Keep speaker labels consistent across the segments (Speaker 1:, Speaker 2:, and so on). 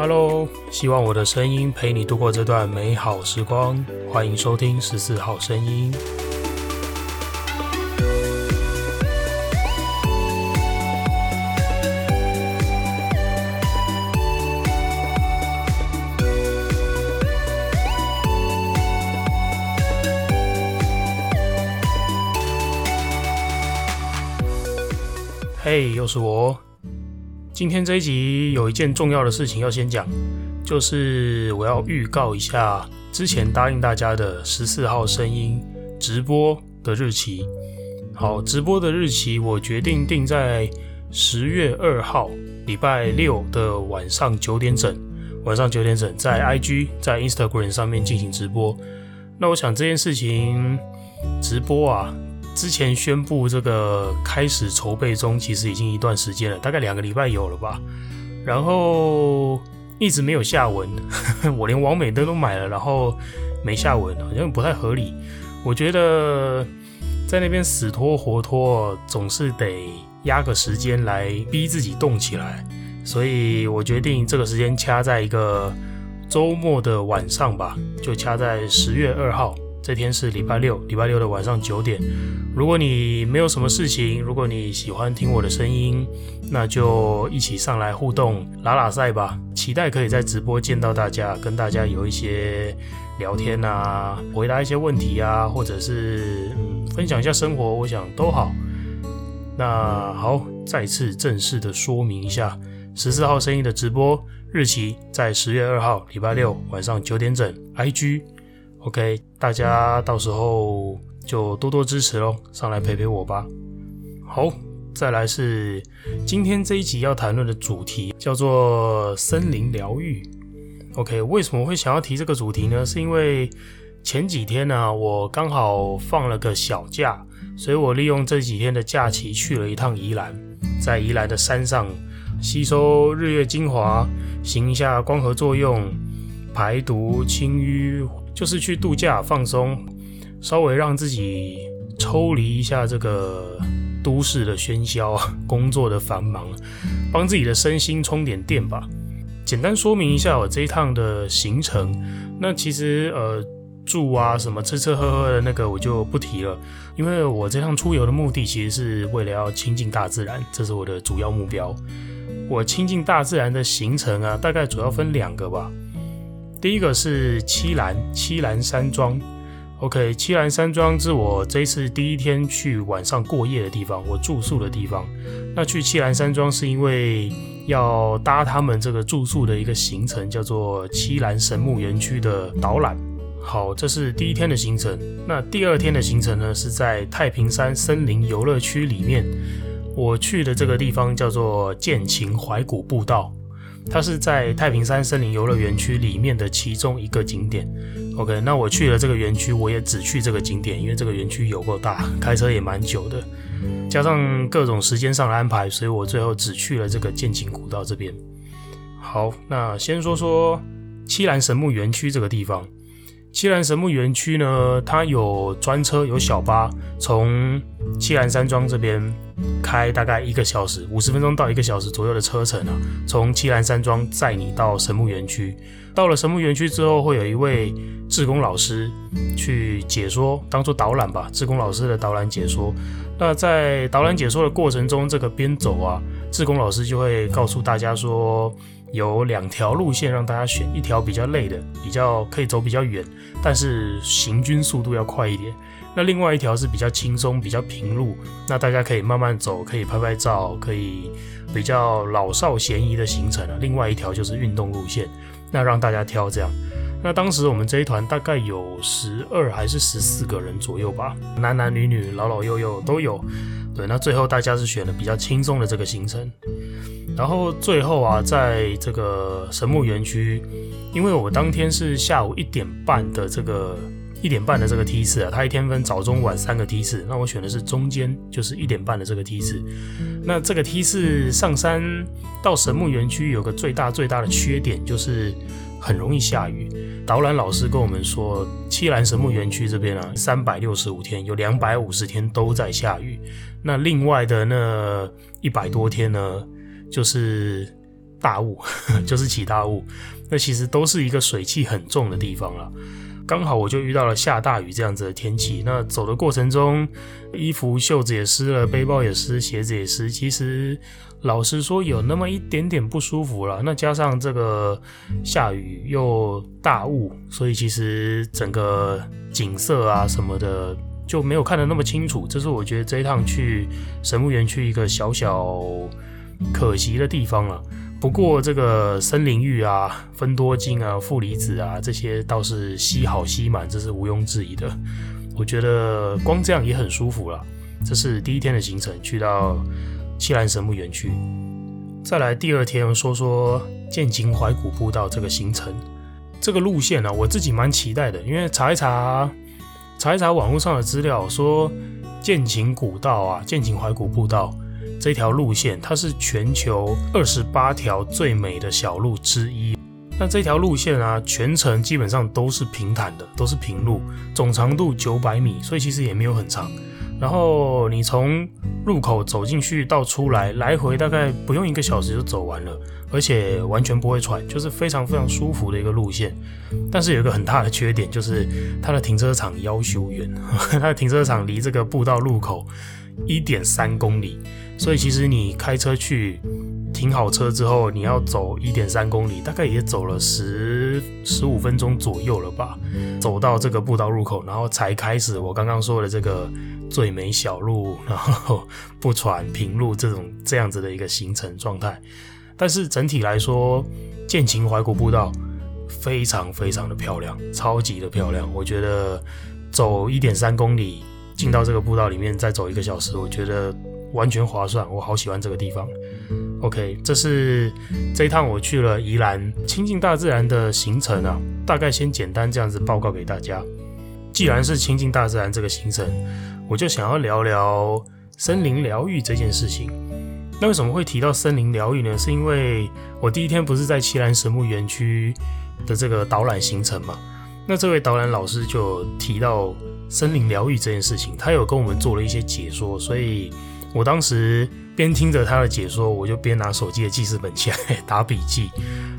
Speaker 1: Hello，希望我的声音陪你度过这段美好时光。欢迎收听十四号声音。嘿，又是我。今天这一集有一件重要的事情要先讲，就是我要预告一下之前答应大家的十四号声音直播的日期。好，直播的日期我决定定在十月二号礼拜六的晚上九点整，晚上九点整在 IG 在 Instagram 上面进行直播。那我想这件事情直播啊。之前宣布这个开始筹备中，其实已经一段时间了，大概两个礼拜有了吧。然后一直没有下文，我连网美灯都买了，然后没下文，好像不太合理。我觉得在那边死拖活拖，总是得压个时间来逼自己动起来。所以我决定这个时间掐在一个周末的晚上吧，就掐在十月二号。这天是礼拜六，礼拜六的晚上九点。如果你没有什么事情，如果你喜欢听我的声音，那就一起上来互动拉拉赛吧。期待可以在直播见到大家，跟大家有一些聊天啊，回答一些问题啊，或者是嗯分享一下生活，我想都好。那好，再次正式的说明一下，十四号声音的直播日期在十月二号礼拜六晚上九点整，IG。OK，大家到时候就多多支持喽，上来陪陪我吧。好，再来是今天这一集要谈论的主题，叫做森林疗愈。OK，为什么会想要提这个主题呢？是因为前几天呢、我刚好放了个小假，所以我利用这几天的假期去了一趟宜兰，在宜兰的山上吸收日月精华，行一下光合作用，排毒清淤。就是去度假放松，稍微让自己抽离一下这个都市的喧嚣，工作的繁忙，帮自己的身心充点电吧。简单说明一下我这一趟的行程。那其实呃住啊什么吃吃喝喝的那个我就不提了，因为我这趟出游的目的其实是为了要亲近大自然，这是我的主要目标。我亲近大自然的行程啊，大概主要分两个吧。第一个是七兰，七兰山庄，OK，七兰山庄是我这一次第一天去晚上过夜的地方，我住宿的地方。那去七兰山庄是因为要搭他们这个住宿的一个行程，叫做七兰神木园区的导览。好，这是第一天的行程。那第二天的行程呢，是在太平山森林游乐区里面，我去的这个地方叫做剑琴怀古步道。它是在太平山森林游乐园区里面的其中一个景点。OK，那我去了这个园区，我也只去这个景点，因为这个园区有够大，开车也蛮久的，加上各种时间上的安排，所以我最后只去了这个剑琴古道这边。好，那先说说七兰神木园区这个地方。七兰神木园区呢，它有专车，有小巴，从七兰山庄这边开大概一个小时，五十分钟到一个小时左右的车程啊。从七兰山庄载你到神木园区，到了神木园区之后，会有一位志工老师去解说，当做导览吧。志工老师的导览解说。那在导览解说的过程中，这个边走啊，志工老师就会告诉大家说。有两条路线让大家选，一条比较累的，比较可以走比较远，但是行军速度要快一点。那另外一条是比较轻松、比较平路，那大家可以慢慢走，可以拍拍照，可以比较老少咸宜的行程啊。另外一条就是运动路线，那让大家挑这样。那当时我们这一团大概有十二还是十四个人左右吧，男男女女、老老幼幼都有。对，那最后大家是选了比较轻松的这个行程。然后最后啊，在这个神木园区，因为我当天是下午一点半的这个一点半的这个梯次啊，它一天分早中晚三个梯次，那我选的是中间，就是一点半的这个梯次。那这个梯次上山到神木园区有个最大最大的缺点，就是很容易下雨。导览老师跟我们说，七兰神木园区这边啊，三百六十五天有两百五十天都在下雨，那另外的那一百多天呢？就是大雾，就是起大雾，那其实都是一个水汽很重的地方了。刚好我就遇到了下大雨这样子的天气，那走的过程中，衣服袖子也湿了，背包也湿，鞋子也湿。其实老实说，有那么一点点不舒服了。那加上这个下雨又大雾，所以其实整个景色啊什么的就没有看得那么清楚。这是我觉得这一趟去神木园区一个小小可惜的地方了。不过这个森林浴啊、芬多精啊、负离子啊这些倒是吸好吸满，这是毋庸置疑的。我觉得光这样也很舒服了。这是第一天的行程，去到栖兰神木园区。再来第二天，说说剑琴怀古步道这个行程。这个路线呢、啊，我自己蛮期待的，因为查一查查一查网络上的资料，说剑琴古道啊、剑琴怀古步道。这条路线，它是全球二十八条最美的小路之一。那这条路线啊，全程基本上都是平坦的，都是平路，总长度九百米，所以其实也没有很长。然后你从入口走进去到出来，来回大概不用一个小时就走完了，而且完全不会喘，就是非常非常舒服的一个路线。但是有一个很大的缺点，就是它的停车场夭寿远，它的停车场离这个步道入口一点三公里。所以其实你开车去停好车之后，你要走一点三公里，大概也走了十十五分钟左右了吧。走到这个步道入口，然后才开始我刚刚说的这个最美小路，然后不喘平路这种这样子的一个行程状态。但是整体来说，剑琴怀古步道非常非常的漂亮，超级的漂亮。我觉得走一点三公里进到这个步道里面，再走一个小时，我觉得。完全划算，我好喜欢这个地方。OK，这是这一趟我去了宜兰亲近大自然的行程啊，大概先简单这样子报告给大家。既然是亲近大自然这个行程，我就想要聊聊森林疗愈这件事情。那为什么会提到森林疗愈呢？是因为我第一天不是在奇兰神木园区的这个导览行程嘛？那这位导览老师就提到森林疗愈这件事情，他有跟我们做了一些解说，所以。我当时边听着他的解说，我就边拿手机的记事本起来 打笔记。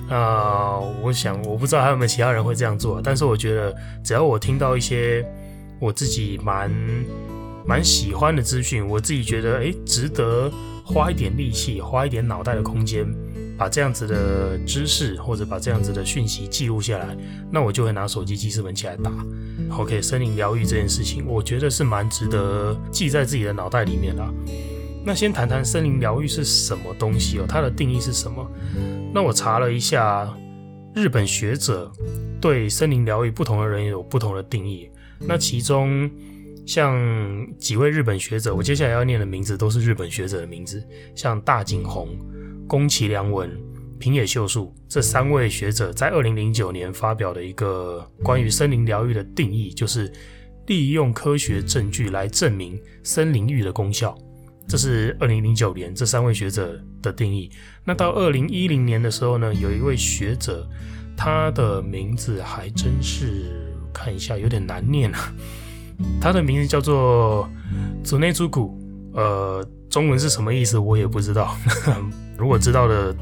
Speaker 1: 啊、我想我不知道还有没有其他人会这样做，但是我觉得只要我听到一些我自己蛮蛮喜欢的资讯，我自己觉得诶值得花一点力气、花一点脑袋的空间，把这样子的知识或者把这样子的讯息记录下来，那我就会拿手机记事本起来打。OK，森林疗愈这件事情，我觉得是蛮值得记在自己的脑袋里面的。那先谈谈森林疗愈是什么东西哦，它的定义是什么？那我查了一下，日本学者对森林疗愈不同的人有不同的定义。那其中像几位日本学者，我接下来要念的名字都是日本学者的名字，像大井宏、宫崎良文。平野秀树这三位学者在二零零九年发表的一个关于森林疗愈的定义，就是利用科学证据来证明森林浴的功效。这是二零零九年这三位学者的定义。那到二零一零年的时候呢，有一位学者，他的名字还真是看一下有点难念啊，他的名字叫做佐内朱古，呃，中文是什么意思我也不知道，如果知道的。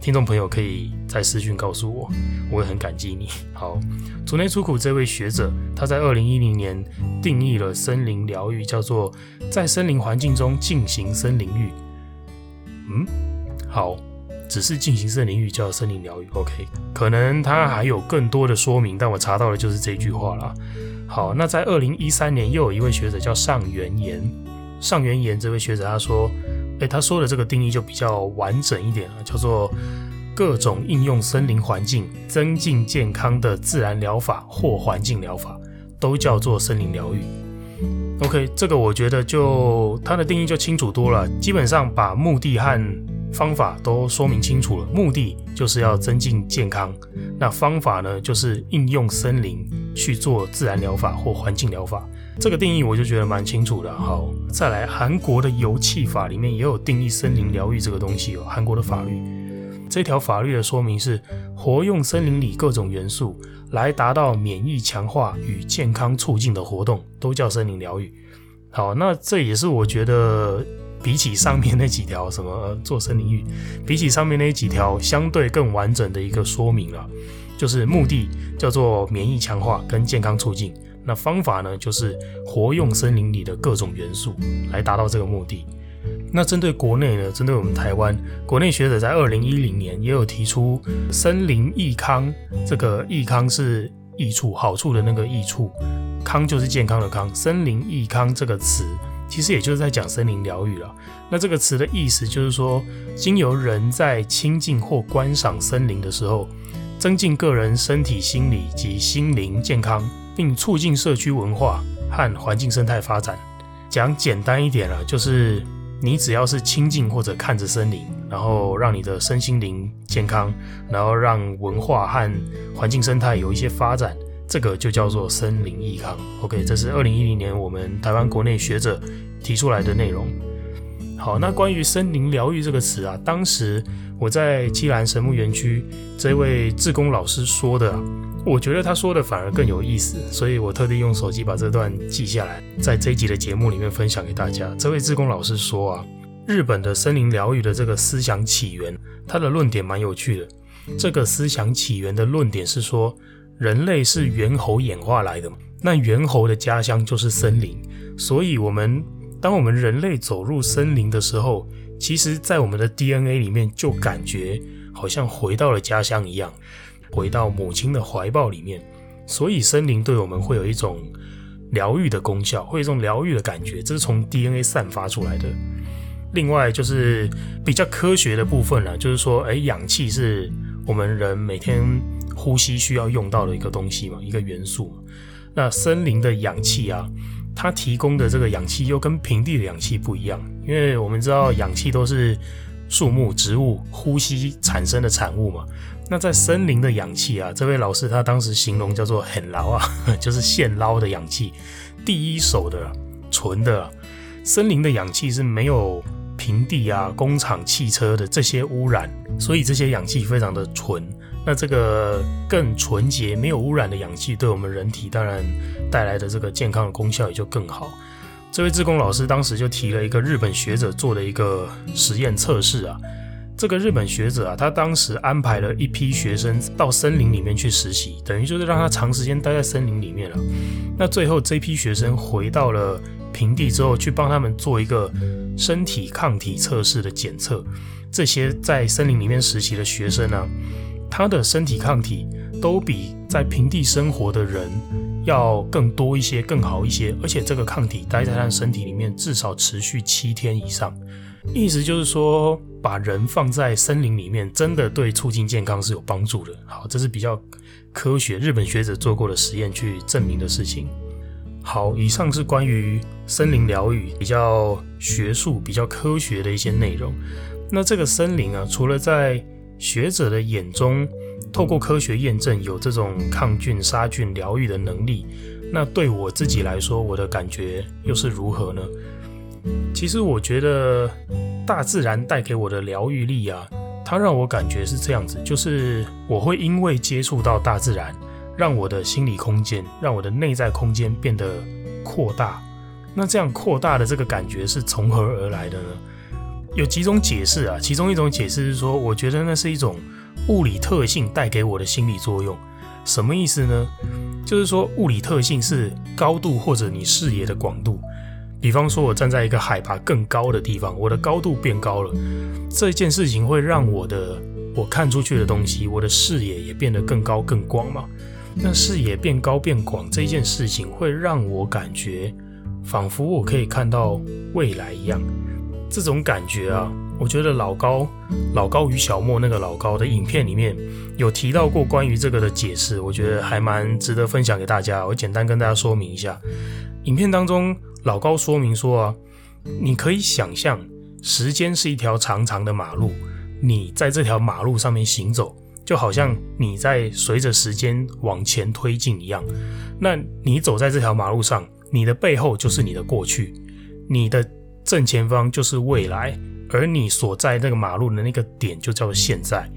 Speaker 1: 听众朋友可以在私讯告诉我，我会很感激你。好，竹内出苦这位学者，他在二零一零年定义了森林疗愈，叫做在森林环境中进行森林浴。嗯，好，只是进行森林浴叫森林疗愈。OK，可能他还有更多的说明，但我查到的就是这句话了。好，那在二零一三年又有一位学者叫上原研，上原研这位学者他说。诶，他说的这个定义就比较完整一点了，叫做各种应用森林环境增进健康的自然疗法或环境疗法，都叫做森林疗愈。OK，这个我觉得就它的定义就清楚多了，基本上把目的和方法都说明清楚了。目的就是要增进健康，那方法呢，就是应用森林去做自然疗法或环境疗法。这个定义我就觉得蛮清楚的。好，再来，韩国的游憩法里面也有定义森林疗愈这个东西哦。韩国的法律，这条法律的说明是活用森林里各种元素来达到免疫强化与健康促进的活动，都叫森林疗愈。好，那这也是我觉得比起上面那几条什么做森林浴，比起上面那几条相对更完整的一个说明了，就是目的叫做免疫强化跟健康促进，那方法呢就是活用森林里的各种元素来达到这个目的。那针对国内呢，针对我们台湾，国内学者在二零一零年也有提出森林益康，这个益康是益处好处的那个益处，康就是健康的康，森林益康这个词。其实也就是在讲森林疗愈了。那这个词的意思就是说，经由人在亲近或观赏森林的时候，增进个人身体、心理及心灵健康，并促进社区文化和环境生态发展。讲简单一点了，就是你只要是亲近或者看着森林，然后让你的身心灵健康，然后让文化和环境生态有一些发展。这个就叫做森林益康。OK，这是二零一零年我们台湾国内学者提出来的内容。好，那关于森林疗愈这个词啊，当时我在栖兰神木园区这位志工老师说的，我觉得他说的反而更有意思，所以我特地用手机把这段记下来，在这一集的节目里面分享给大家。这位志工老师说啊，日本的森林疗愈的这个思想起源，他的论点蛮有趣的。这个思想起源的论点是说，人类是猿猴演化来的，那猿猴的家乡就是森林，所以我们当我们人类走入森林的时候，其实，在我们的 DNA 里面就感觉好像回到了家乡一样，回到母亲的怀抱里面，所以森林对我们会有一种疗愈的功效，会有一种疗愈的感觉，这是从 DNA 散发出来的。另外就是比较科学的部分了，就是说，哎，氧气是我们人每天。呼吸需要用到的一个东西嘛，一个元素。那森林的氧气啊，它提供的这个氧气又跟平地的氧气不一样，因为我们知道氧气都是树木、植物呼吸产生的产物嘛。那在森林的氧气啊，这位老师他当时形容叫做“很捞啊”，就是现捞的氧气，第一手的、纯的。森林的氧气是没有平地啊、工厂、汽车的这些污染，所以这些氧气非常的纯。那这个更纯洁、没有污染的氧气，对我们人体当然带来的这个健康的功效也就更好。这位志工老师当时就提了一个日本学者做的一个实验测试啊。这个日本学者啊，他当时安排了一批学生到森林里面去实习，等于就是让他长时间待在森林里面了。那最后这批学生回到了平地之后，去帮他们做一个身体抗体测试的检测。这些在森林里面实习的学生呢、他的身体抗体都比在平地生活的人要更多一些、更好一些，而且这个抗体待在他的身体里面至少持续七天以上。意思就是说，把人放在森林里面，真的对促进健康是有帮助的。好，这是比较科学，日本学者做过的实验去证明的事情。好，以上是关于森林疗愈比较学术、比较科学的一些内容。那这个森林啊，除了在学者的眼中，透过科学验证有这种抗菌、杀菌、疗愈的能力，那对我自己来说，我的感觉又是如何呢？其实我觉得大自然带给我的疗愈力啊，它让我感觉是这样子，就是我会因为接触到大自然，让我的心理空间，让我的内在空间变得扩大。那这样扩大的这个感觉是从何而来的呢？有几种解释啊，其中一种解释是说，我觉得那是一种物理特性带给我的心理作用。什么意思呢？就是说物理特性是高度或者你视野的广度。比方说，我站在一个海拔更高的地方，我的高度变高了，这件事情会让我的我看出去的东西，我的视野也变得更高更广嘛。那视野变高变广这件事情，会让我感觉仿佛我可以看到未来一样。这种感觉啊，我觉得老高老高与小莫那个老高的影片里面有提到过关于这个的解释，我觉得还蛮值得分享给大家。我简单跟大家说明一下，影片当中老高说明说啊，你可以想象时间是一条长长的马路，你在这条马路上面行走，就好像你在随着时间往前推进一样。那你走在这条马路上，你的背后就是你的过去，你的。正前方就是未来，而你所在那个马路的那个点就叫做现在。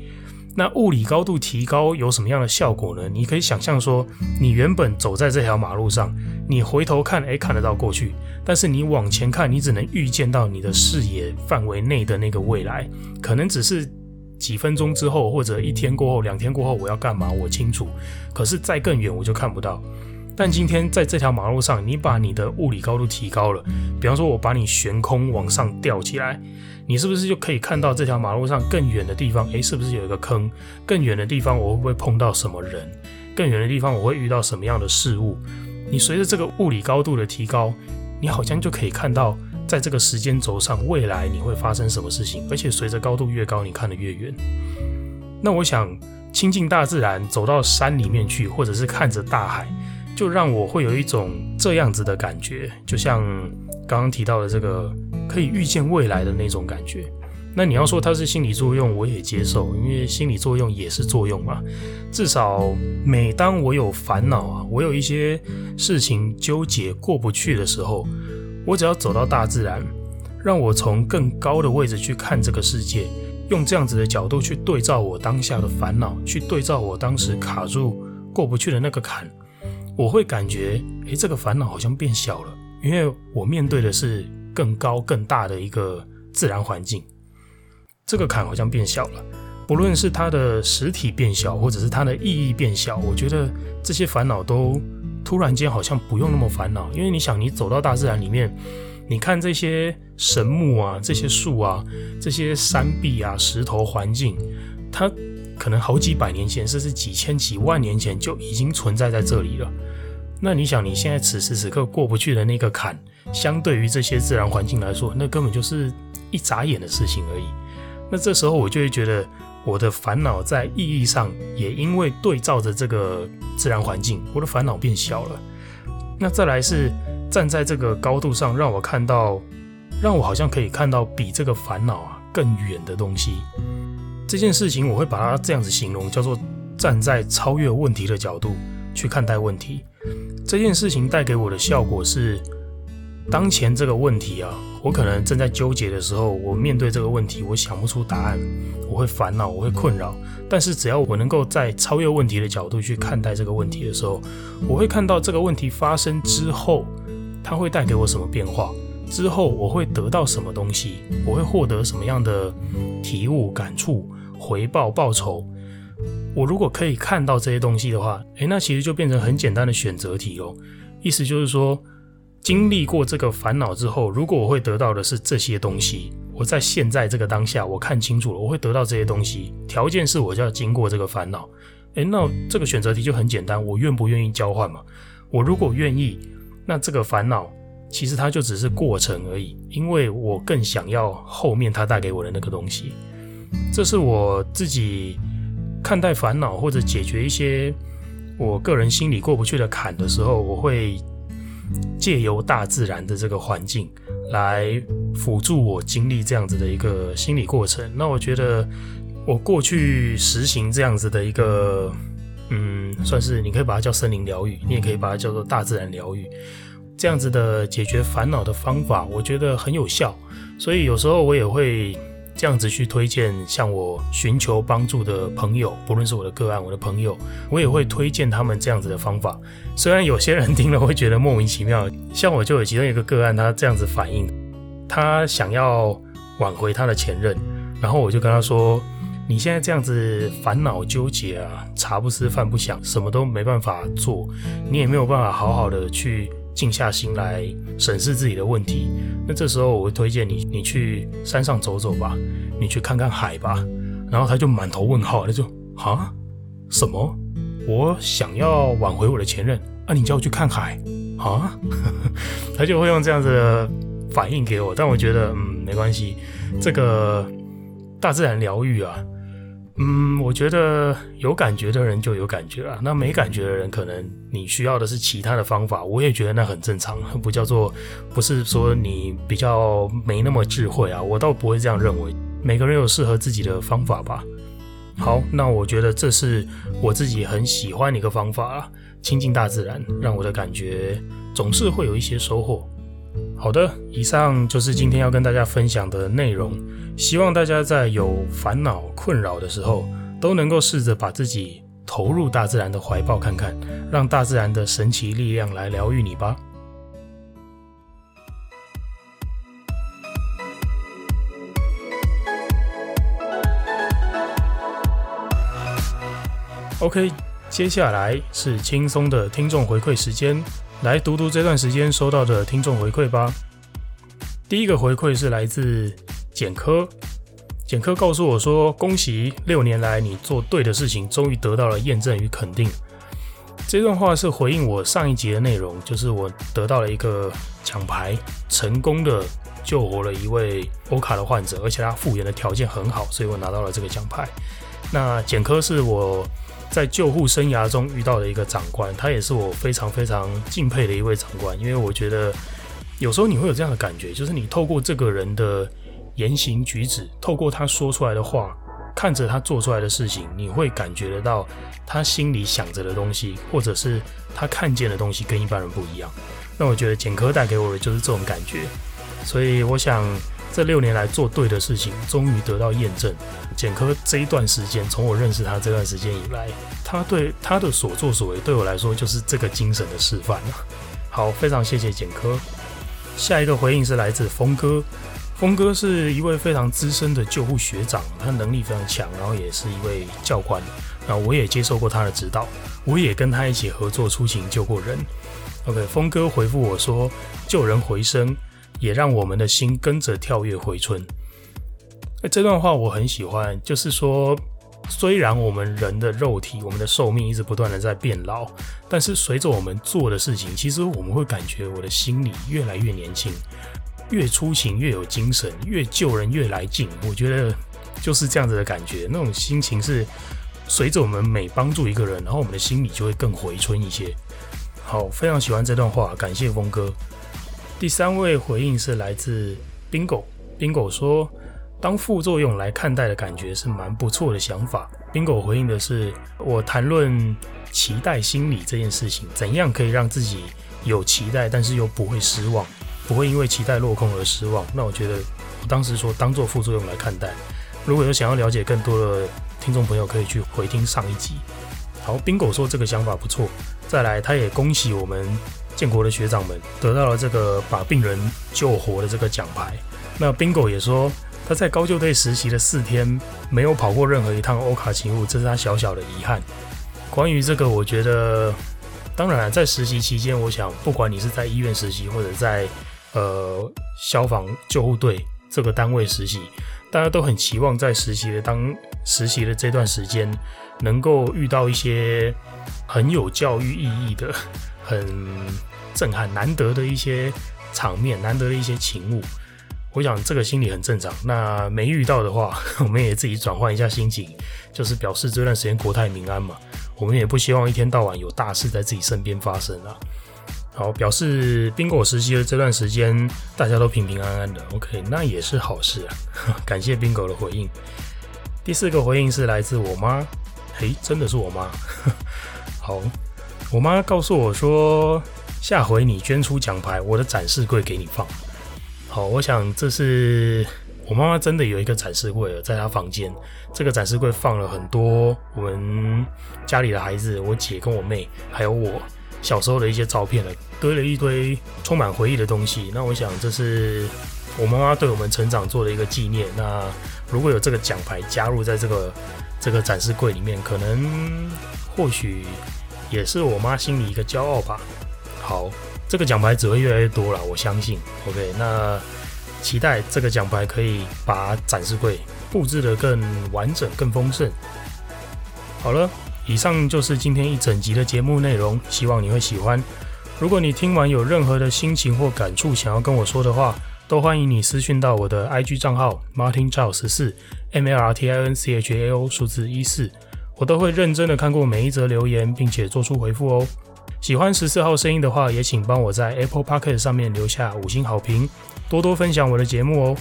Speaker 1: 那物理高度提高有什么样的效果呢？你可以想象说，你原本走在这条马路上，你回头看，哎，看得到过去，但是你往前看，你只能预见到你的视野范围内的那个未来，可能只是几分钟之后，或者一天过后、两天过后我要干嘛，我清楚。可是再更远，我就看不到。但今天在这条马路上，你把你的物理高度提高了，比方说我把你悬空往上吊起来，你是不是就可以看到这条马路上更远的地方？哎，是不是有一个坑？更远的地方我会不会碰到什么人？更远的地方我会遇到什么样的事物？你随着这个物理高度的提高，你好像就可以看到，在这个时间轴上，未来你会发生什么事情。而且随着高度越高，你看得越远。那我想亲近大自然，走到山里面去，或者是看着大海，就让我会有一种这样子的感觉，就像刚刚提到的这个可以预见未来的那种感觉。那你要说它是心理作用，我也接受，因为心理作用也是作用嘛。至少每当我有烦恼啊，我有一些事情纠结过不去的时候，我只要走到大自然，让我从更高的位置去看这个世界，用这样子的角度去对照我当下的烦恼，去对照我当时卡住过不去的那个坎，我会感觉，诶，这个烦恼好像变小了，因为我面对的是更高更大的一个自然环境。这个坎好像变小了，不论是它的实体变小，或者是它的意义变小，我觉得这些烦恼都突然间好像不用那么烦恼。因为你想，你走到大自然里面，你看这些神木啊、这些树啊、这些山壁啊、石头环境，它可能好几百年前，甚至几千几万年前就已经存在在这里了。那你想，你现在此时此刻过不去的那个坎，相对于这些自然环境来说，那根本就是一眨眼的事情而已。那这时候我就会觉得，我的烦恼在意义上也因为对照着这个自然环境，我的烦恼变小了。那再来是站在这个高度上，让我看到，让我好像可以看到比这个烦恼啊更远的东西。这件事情我会把它这样子形容，叫做站在超越问题的角度去看待问题。这件事情带给我的效果是，当前这个问题啊。我可能正在纠结的时候，我面对这个问题，我想不出答案，我会烦恼，我会困扰。但是只要我能够在超越问题的角度去看待这个问题的时候，我会看到这个问题发生之后，它会带给我什么变化，之后我会得到什么东西，我会获得什么样的体悟、感触、回报、报酬。我如果可以看到这些东西的话，诶，那其实就变成很简单的选择题哦。意思就是说。经历过这个烦恼之后，如果我会得到的是这些东西，我在现在这个当下，我看清楚了，我会得到这些东西。条件是我就要经过这个烦恼。诶，那这个选择题就很简单，我愿不愿意交换嘛？我如果愿意，那这个烦恼其实它就只是过程而已，因为我更想要后面它带给我的那个东西。这是我自己看待烦恼或者解决一些我个人心里过不去的坎的时候，我会。借由大自然的这个环境来辅助我经历这样子的一个心理过程。那我觉得我过去实行这样子的一个，嗯，算是你可以把它叫森林疗愈，你也可以把它叫做大自然疗愈。这样子的解决烦恼的方法，我觉得很有效。所以有时候我也会。这样子去推荐向我寻求帮助的朋友，不论是我的个案，我的朋友，我也会推荐他们这样子的方法。虽然有些人听了会觉得莫名其妙，像我就有其中一个个案，他这样子反应，他想要挽回他的前任，然后我就跟他说：“你现在这样子烦恼纠结啊，茶不思饭不想，什么都没办法做，你也没有办法好好的去。”静下心来审视自己的问题，那这时候我会推荐你，你去山上走走吧，你去看看海吧。然后他就满头问号，他就啊，什么？我想要挽回我的前任啊，你叫我去看海啊？他就会用这样子的反应给我，但我觉得嗯，没关系，这个大自然疗愈啊。嗯，我觉得有感觉的人就有感觉了，那没感觉的人，可能你需要的是其他的方法。我也觉得那很正常，不叫做不是说你比较没那么智慧啊，我倒不会这样认为。每个人有适合自己的方法吧。好，那我觉得这是我自己很喜欢的一个方法啊，亲近大自然，让我的感觉总是会有一些收获。好的，以上就是今天要跟大家分享的内容。希望大家在有烦恼困扰的时候，都能够试着把自己投入大自然的怀抱看看，让大自然的神奇力量来疗愈你吧。OK，接下来是轻松的听众回馈时间，来读读这段时间收到的听众回馈吧。第一个回馈是来自简科，简科告诉我说：“恭喜六年来你做对的事情，终于得到了验证与肯定。”这段话是回应我上一集的内容，就是我得到了一个奖牌，成功的救活了一位欧卡的患者，而且他复原的条件很好，所以我拿到了这个奖牌。那简科是我。在救护生涯中遇到的一个长官，他也是我非常非常敬佩的一位长官，因为我觉得有时候你会有这样的感觉，就是你透过这个人的言行举止，透过他说出来的话，看着他做出来的事情，你会感觉得到他心里想着的东西，或者是他看见的东西跟一般人不一样。那我觉得简科带给我的就是这种感觉，所以我想。这六年来做对的事情，终于得到验证。简科这一段时间，从我认识他这段时间以来，他对他的所作所为，对我来说就是这个精神的示范了。好，非常谢谢简科。下一个回应是来自峰哥，峰哥是一位非常资深的救护学长，他能力非常强，然后也是一位教官。那我也接受过他的指导，我也跟他一起合作出勤救过人。OK，峰哥回复我说，救人回生。也让我们的心跟着跳跃回春。这段话我很喜欢，就是说，虽然我们人的肉体、我们的寿命一直不断的在变老，但是随着我们做的事情，其实我们会感觉我的心里越来越年轻，越出行越有精神，越救人越来劲。我觉得就是这样子的感觉，那种心情是随着我们每帮助一个人，然后我们的心里就会更回春一些。好，非常喜欢这段话，感谢峰哥。第三位回应是来自 Bingo，Bingo 说，当副作用来看待的感觉是蛮不错的想法。Bingo 回应的是我谈论期待心理这件事情，怎样可以让自己有期待，但是又不会失望，不会因为期待落空而失望。那我觉得我当时说当做副作用来看待。如果有想要了解更多的听众朋友，可以去回听上一集。好，Bingo 说这个想法不错。再来，他也恭喜我们。建国的学长们得到了这个把病人救活的这个奖牌。那 Bingo 也说他在高救队实习的四天没有跑过任何一趟欧卡勤务，这是他小小的遗憾。关于这个，我觉得当然在实习期间，我想不管你是在医院实习或者在呃消防救护队这个单位实习，大家都很期望在实习的当实习的这段时间能够遇到一些很有教育意义的。很震撼、难得的一些场面，难得的一些情物，我想这个心理很正常。那没遇到的话，我们也自己转换一下心情，就是表示这段时间国泰民安嘛。我们也不希望一天到晚有大事在自己身边发生啊。好，表示宾果时期的这段时间大家都平平安安的，OK，那也是好事啊。感谢宾果的回应。第四个回应是来自我妈，嘿，真的是我妈。好。我妈告诉我说：“下回你捐出奖牌，我的展示柜给你放。”好，我想这是我妈妈真的有一个展示柜了，在她房间。这个展示柜放了很多我们家里的孩子，我姐跟我妹，还有我小时候的一些照片了，堆了一堆充满回忆的东西。那我想这是我妈妈对我们成长做的一个纪念。那如果有这个奖牌加入在这个这个展示柜里面，可能或许。也是我妈心里一个骄傲吧。好，这个奖牌只会越来越多了，我相信。OK，那期待这个奖牌可以把展示柜布置得更完整、更丰盛。好了，以上就是今天一整集的节目内容，希望你会喜欢。如果你听完有任何的心情或感触想要跟我说的话，都欢迎你私讯到我的 IG 账号 Martin Chao 十四 M L R T I N C H A O 数字一四。我都会认真的看过每一则留言，并且做出回复哦。喜欢十四号声音的话，也请帮我在 Apple p o c k e t 上面留下五星好评，多多分享我的节目哦。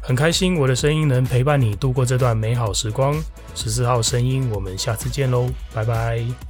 Speaker 1: 很开心我的声音能陪伴你度过这段美好时光。十四号声音，我们下次见喽，拜拜。